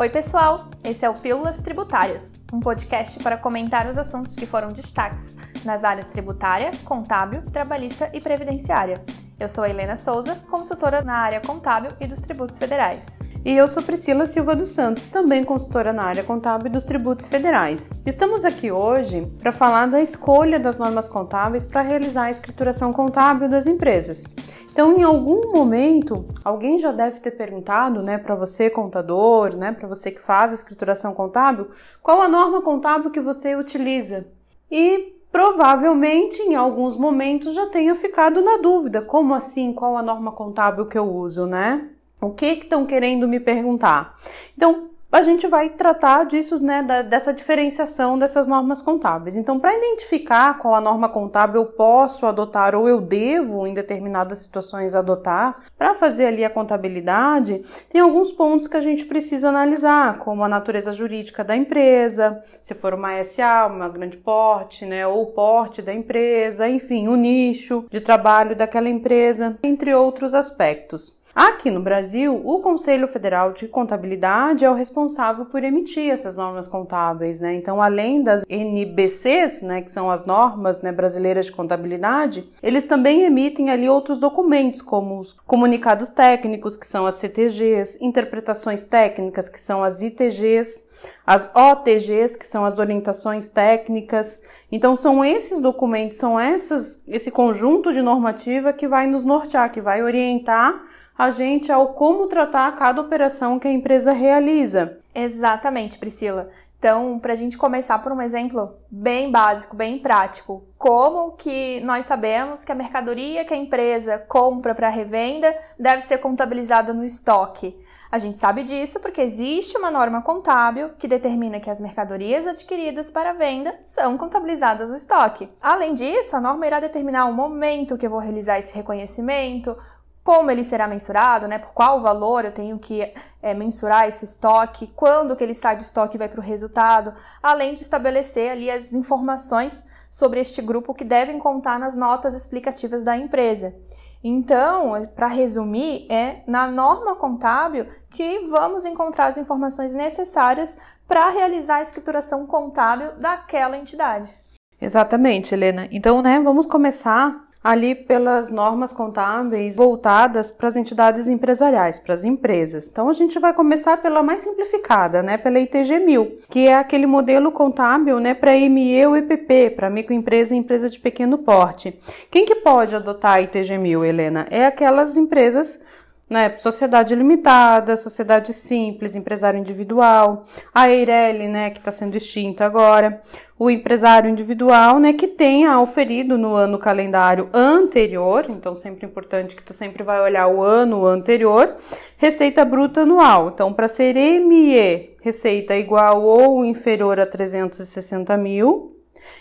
Oi, pessoal! Esse é o Pílulas Tributárias, um podcast para comentar os assuntos que foram destaques nas áreas tributária, contábil, trabalhista e previdenciária. Eu sou a Helena Souza, consultora na área contábil e dos tributos federais. E eu sou Priscila Silva dos Santos, também consultora na área contábil dos tributos federais. Estamos aqui hoje para falar da escolha das normas contábeis para realizar a escrituração contábil das empresas. Então, em algum momento, alguém já deve ter perguntado, né, para você contador, né, para você que faz a escrituração contábil, qual a norma contábil que você utiliza? E provavelmente em alguns momentos já tenha ficado na dúvida, como assim, qual a norma contábil que eu uso, né? O que estão que querendo me perguntar? Então, a gente vai tratar disso, né, da, dessa diferenciação dessas normas contábeis. Então, para identificar qual a norma contábil eu posso adotar ou eu devo, em determinadas situações, adotar, para fazer ali a contabilidade, tem alguns pontos que a gente precisa analisar, como a natureza jurídica da empresa, se for uma SA, uma grande porte, né, ou o porte da empresa, enfim, o nicho de trabalho daquela empresa, entre outros aspectos. Aqui no Brasil, o Conselho Federal de Contabilidade é o responsável por emitir essas normas contábeis, né? Então, além das NBCs, né, que são as normas né, brasileiras de contabilidade, eles também emitem ali outros documentos, como os comunicados técnicos, que são as CTGs, interpretações técnicas, que são as ITGs, as OTGs, que são as orientações técnicas. Então, são esses documentos, são essas, esse conjunto de normativa que vai nos nortear, que vai orientar a gente ao como tratar cada operação que a empresa realiza. Exatamente, Priscila. Então, para a gente começar por um exemplo bem básico, bem prático, como que nós sabemos que a mercadoria que a empresa compra para revenda deve ser contabilizada no estoque? A gente sabe disso porque existe uma norma contábil que determina que as mercadorias adquiridas para venda são contabilizadas no estoque. Além disso, a norma irá determinar o momento que eu vou realizar esse reconhecimento, como ele será mensurado, né? Por qual valor eu tenho que é, mensurar esse estoque, quando que ele está de estoque e vai para o resultado, além de estabelecer ali as informações sobre este grupo que devem contar nas notas explicativas da empresa. Então, para resumir, é na norma contábil que vamos encontrar as informações necessárias para realizar a escrituração contábil daquela entidade. Exatamente, Helena. Então, né, vamos começar ali pelas normas contábeis voltadas para as entidades empresariais, para as empresas. Então a gente vai começar pela mais simplificada, né, pela ITG 1000, que é aquele modelo contábil, né, para ME ou EPP, para microempresa e empresa de pequeno porte. Quem que pode adotar a ITG 1000, Helena? É aquelas empresas né? Sociedade limitada, sociedade simples, empresário individual, a Eireli, né, que está sendo extinta agora, o empresário individual, né, que tenha oferido no ano calendário anterior, então sempre importante que tu sempre vai olhar o ano anterior, receita bruta anual. Então, para ser ME, receita igual ou inferior a 360 mil,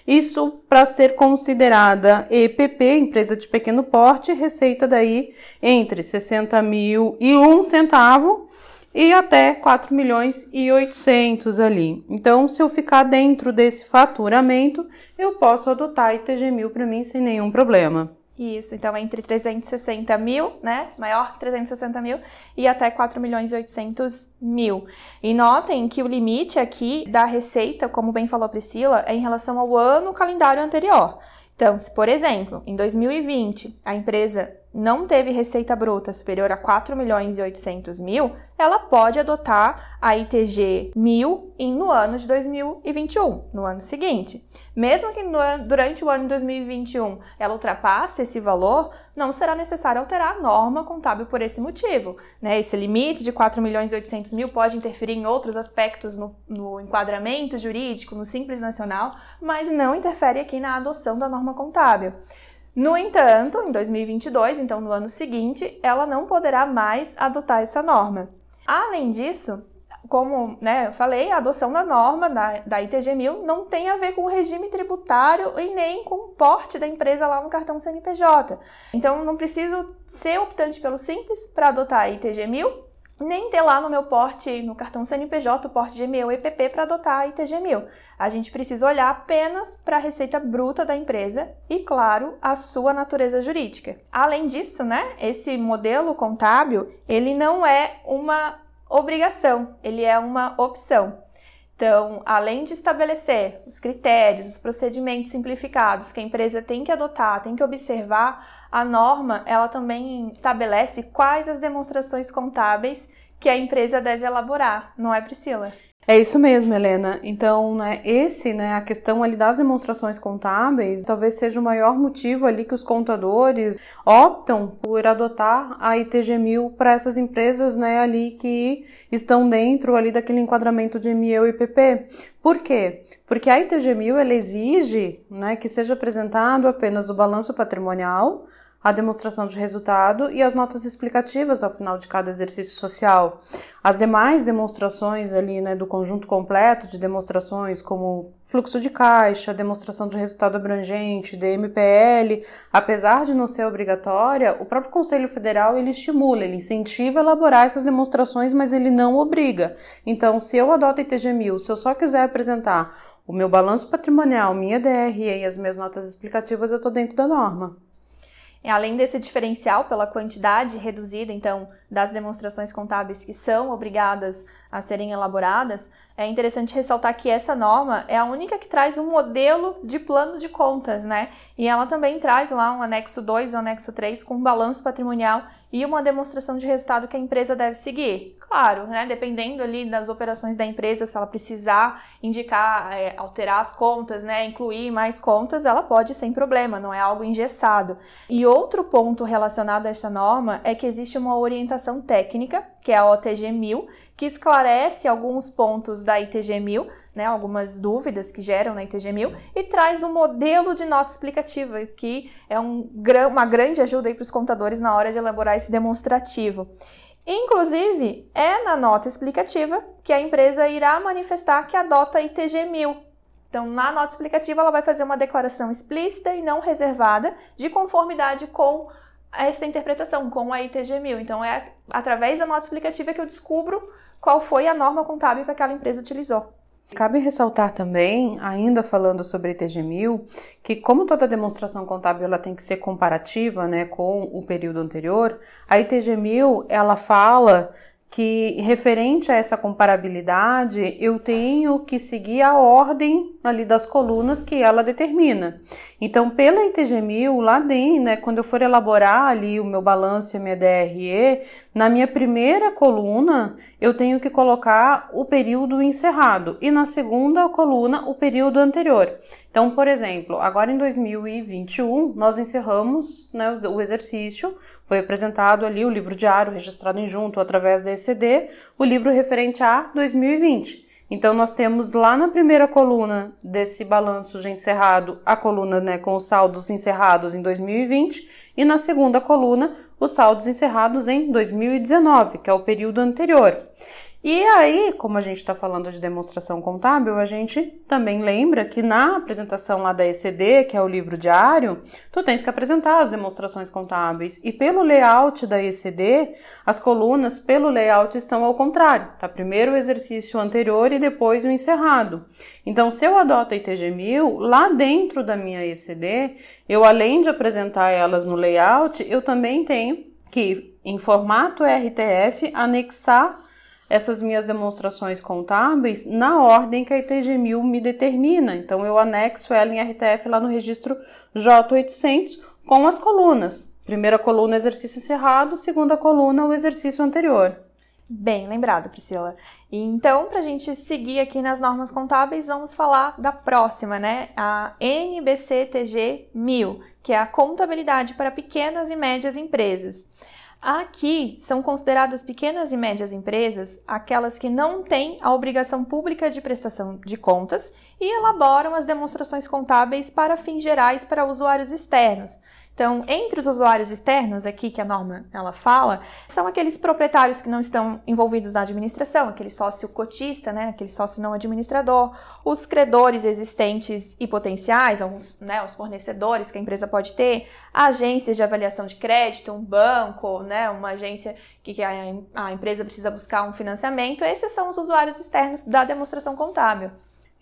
isso para ser considerada EPP, empresa de pequeno porte, receita daí entre 60 mil e um centavo e até 4 milhões e 800 ali. Então, se eu ficar dentro desse faturamento, eu posso adotar ITG mil para mim sem nenhum problema. Isso, então entre 360 mil, né? Maior que 360 mil e até 4 milhões e 800 mil. E notem que o limite aqui da receita, como bem falou a Priscila, é em relação ao ano calendário anterior. Então, se por exemplo, em 2020 a empresa não teve receita bruta superior a 4 milhões e 800 mil, ela pode adotar a ITG 1000 no ano de 2021, no ano seguinte. Mesmo que no, durante o ano de 2021 ela ultrapasse esse valor, não será necessário alterar a norma contábil por esse motivo. Né? Esse limite de 4 milhões e 800 mil pode interferir em outros aspectos no, no enquadramento jurídico, no Simples Nacional, mas não interfere aqui na adoção da norma contábil. No entanto, em 2022, então no ano seguinte, ela não poderá mais adotar essa norma. Além disso, como né, eu falei, a adoção da norma da, da ITG 1000 não tem a ver com o regime tributário e nem com o porte da empresa lá no cartão CNPJ. Então, não preciso ser optante pelo Simples para adotar a ITG 1000 nem ter lá no meu porte, no cartão CNPJ, o porte GME ou EPP para adotar a ITG 1000. A gente precisa olhar apenas para a receita bruta da empresa e, claro, a sua natureza jurídica. Além disso, né, esse modelo contábil, ele não é uma obrigação, ele é uma opção. Então, além de estabelecer os critérios, os procedimentos simplificados que a empresa tem que adotar, tem que observar, a norma ela também estabelece quais as demonstrações contábeis que a empresa deve elaborar, não é, Priscila? É isso mesmo, Helena. Então, né, esse, né, a questão ali das demonstrações contábeis, talvez seja o maior motivo ali que os contadores optam por adotar a ITG 1000 para essas empresas, né, ali que estão dentro ali daquele enquadramento de ME e PP. Por quê? Porque a ITG 1000 ela exige, né, que seja apresentado apenas o balanço patrimonial, a demonstração de resultado e as notas explicativas ao final de cada exercício social. As demais demonstrações ali, né, do conjunto completo de demonstrações, como fluxo de caixa, demonstração de resultado abrangente, DMPL, apesar de não ser obrigatória, o próprio Conselho Federal ele estimula, ele incentiva a elaborar essas demonstrações, mas ele não obriga. Então, se eu adoto ITG 1000, se eu só quiser apresentar o meu balanço patrimonial, minha DRE e as minhas notas explicativas, eu estou dentro da norma. Além desse diferencial pela quantidade reduzida, então, das demonstrações contábeis que são obrigadas a serem elaboradas, é interessante ressaltar que essa norma é a única que traz um modelo de plano de contas, né? E ela também traz lá um anexo 2 um anexo 3 com um balanço patrimonial e uma demonstração de resultado que a empresa deve seguir. Claro, né? Dependendo ali das operações da empresa, se ela precisar indicar, é, alterar as contas, né? Incluir mais contas, ela pode sem problema, não é algo engessado. E outro ponto relacionado a esta norma é que existe uma orientação técnica, que é a OTG 1000, que esclarece alguns pontos da ITG 1000, né, algumas dúvidas que geram na ITG 1000 e traz um modelo de nota explicativa, que é um, uma grande ajuda para os contadores na hora de elaborar esse demonstrativo. Inclusive, é na nota explicativa que a empresa irá manifestar que adota ITG 1000. Então, na nota explicativa, ela vai fazer uma declaração explícita e não reservada de conformidade com essa interpretação, com a ITG 1000. Então, é através da nota explicativa que eu descubro qual foi a norma contábil que aquela empresa utilizou. Cabe ressaltar também, ainda falando sobre ITG 1000, que como toda demonstração contábil ela tem que ser comparativa, né, com o período anterior, a ITG 1000 ela fala que referente a essa comparabilidade, eu tenho que seguir a ordem ali das colunas que ela determina. Então, pela ITG1000, lá dentro, né, quando eu for elaborar ali o meu balanço e a minha DRE, na minha primeira coluna, eu tenho que colocar o período encerrado e na segunda coluna o período anterior. Então, por exemplo, agora em 2021, nós encerramos né, o exercício, foi apresentado ali o livro diário registrado em junto através da ECD, o livro referente a 2020. Então, nós temos lá na primeira coluna desse balanço já encerrado a coluna né, com os saldos encerrados em 2020 e na segunda coluna os saldos encerrados em 2019, que é o período anterior. E aí, como a gente está falando de demonstração contábil, a gente também lembra que na apresentação lá da ECD, que é o livro diário, tu tens que apresentar as demonstrações contábeis. E pelo layout da ECD, as colunas pelo layout estão ao contrário, tá? Primeiro o exercício anterior e depois o encerrado. Então, se eu adoto a ITG 1000, lá dentro da minha ECD, eu além de apresentar elas no layout, eu também tenho que, em formato RTF, anexar essas minhas demonstrações contábeis na ordem que a ITG 1000 me determina. Então, eu anexo ela em RTF lá no registro J800 com as colunas. Primeira coluna, exercício encerrado, segunda coluna, o exercício anterior. Bem lembrado, Priscila. Então, para a gente seguir aqui nas normas contábeis, vamos falar da próxima, né? A NBCTG 1000, que é a contabilidade para pequenas e médias empresas. Aqui são consideradas pequenas e médias empresas aquelas que não têm a obrigação pública de prestação de contas e elaboram as demonstrações contábeis para fins gerais para usuários externos, então, entre os usuários externos aqui que a norma ela fala, são aqueles proprietários que não estão envolvidos na administração, aquele sócio cotista, né, aquele sócio não administrador, os credores existentes e potenciais, alguns, né, os fornecedores que a empresa pode ter, agências de avaliação de crédito, um banco, né, uma agência que a, a empresa precisa buscar um financiamento, esses são os usuários externos da demonstração contábil.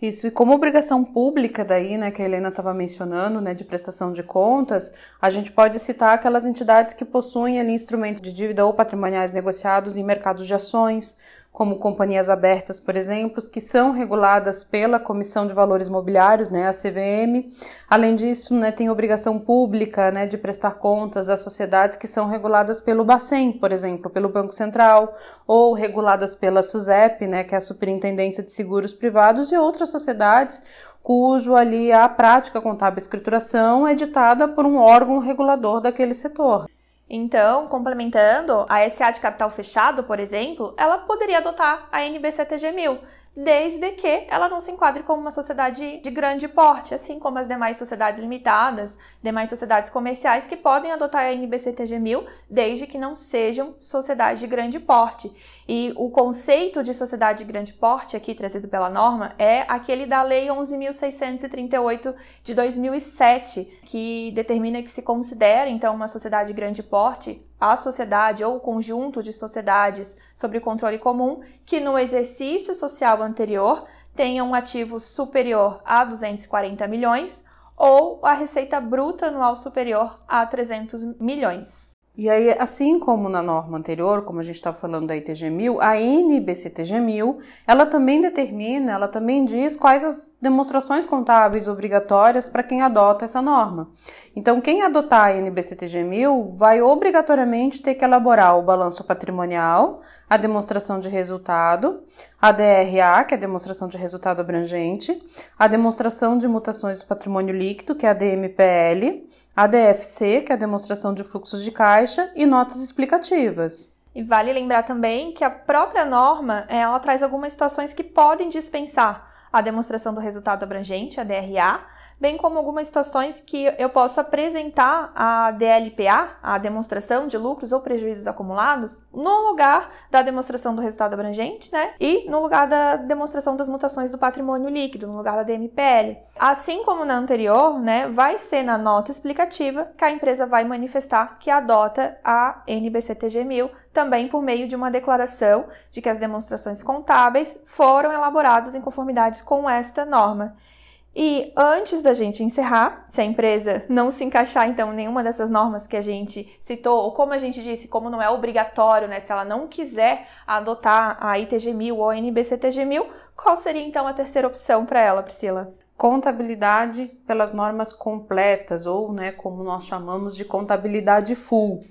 Isso, e como obrigação pública daí, né, que a Helena estava mencionando, né, de prestação de contas, a gente pode citar aquelas entidades que possuem ali instrumentos de dívida ou patrimoniais negociados em mercados de ações, como companhias abertas, por exemplo, que são reguladas pela Comissão de Valores Mobiliários, né, a CVM. Além disso, né, tem obrigação pública, né, de prestar contas às sociedades que são reguladas pelo Bacen, por exemplo, pelo Banco Central, ou reguladas pela SUSEP, né, que é a Superintendência de Seguros Privados, e outras sociedades cujo ali a prática contábil escrituração é ditada por um órgão regulador daquele setor. Então, complementando, a SA de capital fechado, por exemplo, ela poderia adotar a NBCTG 1000, desde que ela não se enquadre como uma sociedade de grande porte, assim como as demais sociedades limitadas, demais sociedades comerciais que podem adotar a NBCTG 1000, desde que não sejam sociedades de grande porte. E o conceito de sociedade de grande porte, aqui trazido pela norma, é aquele da Lei 11.638 de 2007, que determina que se considera, então, uma sociedade de grande porte a sociedade ou o conjunto de sociedades sobre controle comum que no exercício social anterior tenha um ativo superior a 240 milhões ou a receita bruta anual superior a 300 milhões. E aí, assim como na norma anterior, como a gente está falando da ITG 1000, a NBCTG 1000, ela também determina, ela também diz quais as demonstrações contábeis obrigatórias para quem adota essa norma. Então, quem adotar a NBCTG 1000 vai obrigatoriamente ter que elaborar o balanço patrimonial, a demonstração de resultado, a DRA, que é a demonstração de resultado abrangente, a demonstração de mutações do patrimônio líquido, que é a DMPL, a DFC, que é a demonstração de fluxos de caixa, e notas explicativas. E vale lembrar também que a própria norma ela traz algumas situações que podem dispensar a demonstração do resultado abrangente, a DRA, bem como algumas situações que eu posso apresentar a DLPA, a demonstração de lucros ou prejuízos acumulados, no lugar da demonstração do resultado abrangente, né? E no lugar da demonstração das mutações do patrimônio líquido, no lugar da DMPL. Assim como na anterior, né, vai ser na nota explicativa que a empresa vai manifestar que adota a NBCTG 1000 também por meio de uma declaração de que as demonstrações contábeis foram elaboradas em conformidade com esta norma. E antes da gente encerrar, se a empresa não se encaixar então nenhuma dessas normas que a gente citou, ou como a gente disse, como não é obrigatório, né, se ela não quiser adotar a ITG 1000 ou a NBCTG 1000, qual seria então a terceira opção para ela, Priscila? Contabilidade pelas normas completas, ou, né, como nós chamamos de contabilidade full.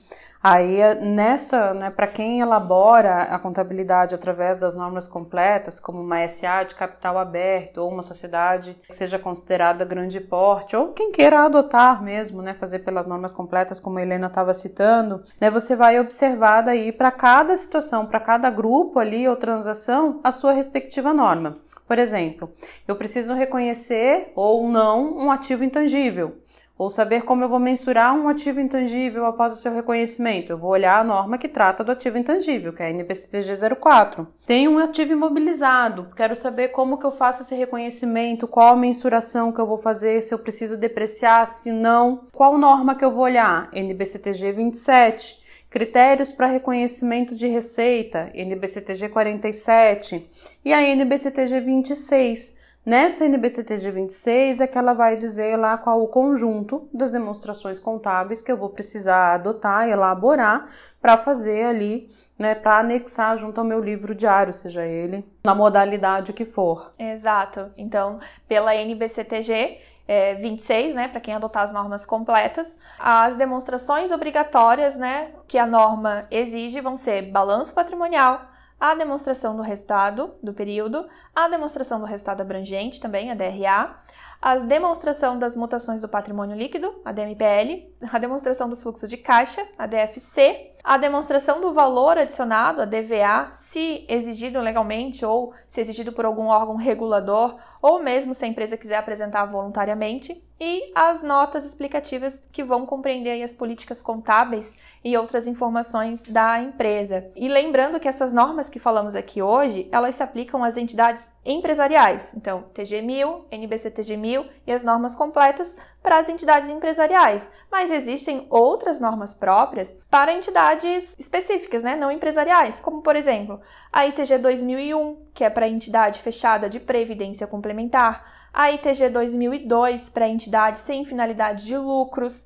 Aí, nessa, né, para quem elabora a contabilidade através das normas completas, como uma SA de capital aberto ou uma sociedade que seja considerada grande porte, ou quem queira adotar mesmo, né, fazer pelas normas completas, como a Helena estava citando, né, você vai observar daí para cada situação, para cada grupo ali ou transação, a sua respectiva norma. Por exemplo, eu preciso reconhecer ou não um ativo intangível ou saber como eu vou mensurar um ativo intangível após o seu reconhecimento. Eu vou olhar a norma que trata do ativo intangível, que é a NPCTG 04. Tem um ativo imobilizado, quero saber como que eu faço esse reconhecimento, qual a mensuração que eu vou fazer, se eu preciso depreciar, se não. Qual norma que eu vou olhar? NBCTG 27. Critérios para reconhecimento de receita, NBCTG 47 e a NBCTG 26 Nessa NBCTG 26 é que ela vai dizer lá qual o conjunto das demonstrações contábeis que eu vou precisar adotar e elaborar para fazer ali, né, para anexar junto ao meu livro diário, seja ele na modalidade que for. Exato. Então, pela NBCTG é, 26, né, para quem adotar as normas completas, as demonstrações obrigatórias, né, que a norma exige vão ser balanço patrimonial, a demonstração do resultado do período, a demonstração do resultado abrangente também, a DRA, a demonstração das mutações do patrimônio líquido, a DMPL, a demonstração do fluxo de caixa, a DFC, a demonstração do valor adicionado, a DVA, se exigido legalmente ou se exigido por algum órgão regulador, ou mesmo se a empresa quiser apresentar voluntariamente, e as notas explicativas que vão compreender as políticas contábeis e outras informações da empresa. E lembrando que essas normas que falamos aqui hoje, elas se aplicam às entidades empresariais. Então, TG1000, NBC TG1000 e as normas completas para as entidades empresariais, mas existem outras normas próprias para entidades específicas, né, não empresariais, como por exemplo, a ITG 2001, que é para entidade fechada de previdência complementar, a ITG 2002 para entidade sem finalidade de lucros,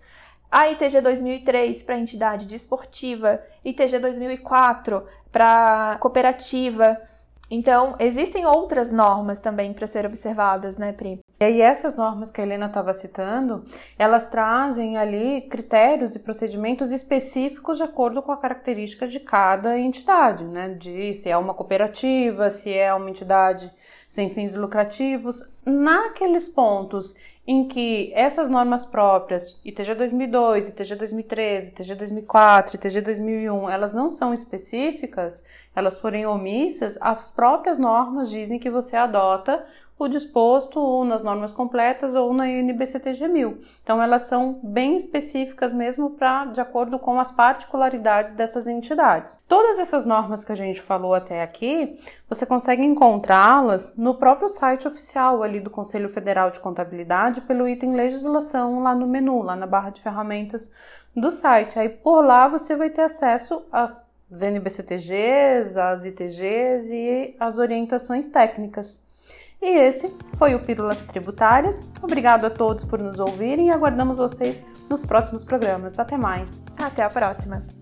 a ITG 2003 para entidade desportiva, ITG 2004 para cooperativa. Então, existem outras normas também para serem observadas, né, Pri? E aí essas normas que a Helena estava citando, elas trazem ali critérios e procedimentos específicos de acordo com a característica de cada entidade, né? De se é uma cooperativa, se é uma entidade sem fins lucrativos. Naqueles pontos em que essas normas próprias, ITG 2002, ITG 2013, ITG 2004, ITG 2001, elas não são específicas, elas forem omissas, as próprias normas dizem que você adota o disposto ou nas normas completas ou na NBCTG 1000. Então elas são bem específicas mesmo para de acordo com as particularidades dessas entidades. Todas essas normas que a gente falou até aqui, você consegue encontrá-las no próprio site oficial ali do Conselho Federal de Contabilidade pelo item legislação lá no menu, lá na barra de ferramentas do site. Aí por lá você vai ter acesso às NBCTGs, às ITGs e às orientações técnicas. E esse foi o Pílulas Tributárias. Obrigado a todos por nos ouvirem e aguardamos vocês nos próximos programas. Até mais. Até a próxima.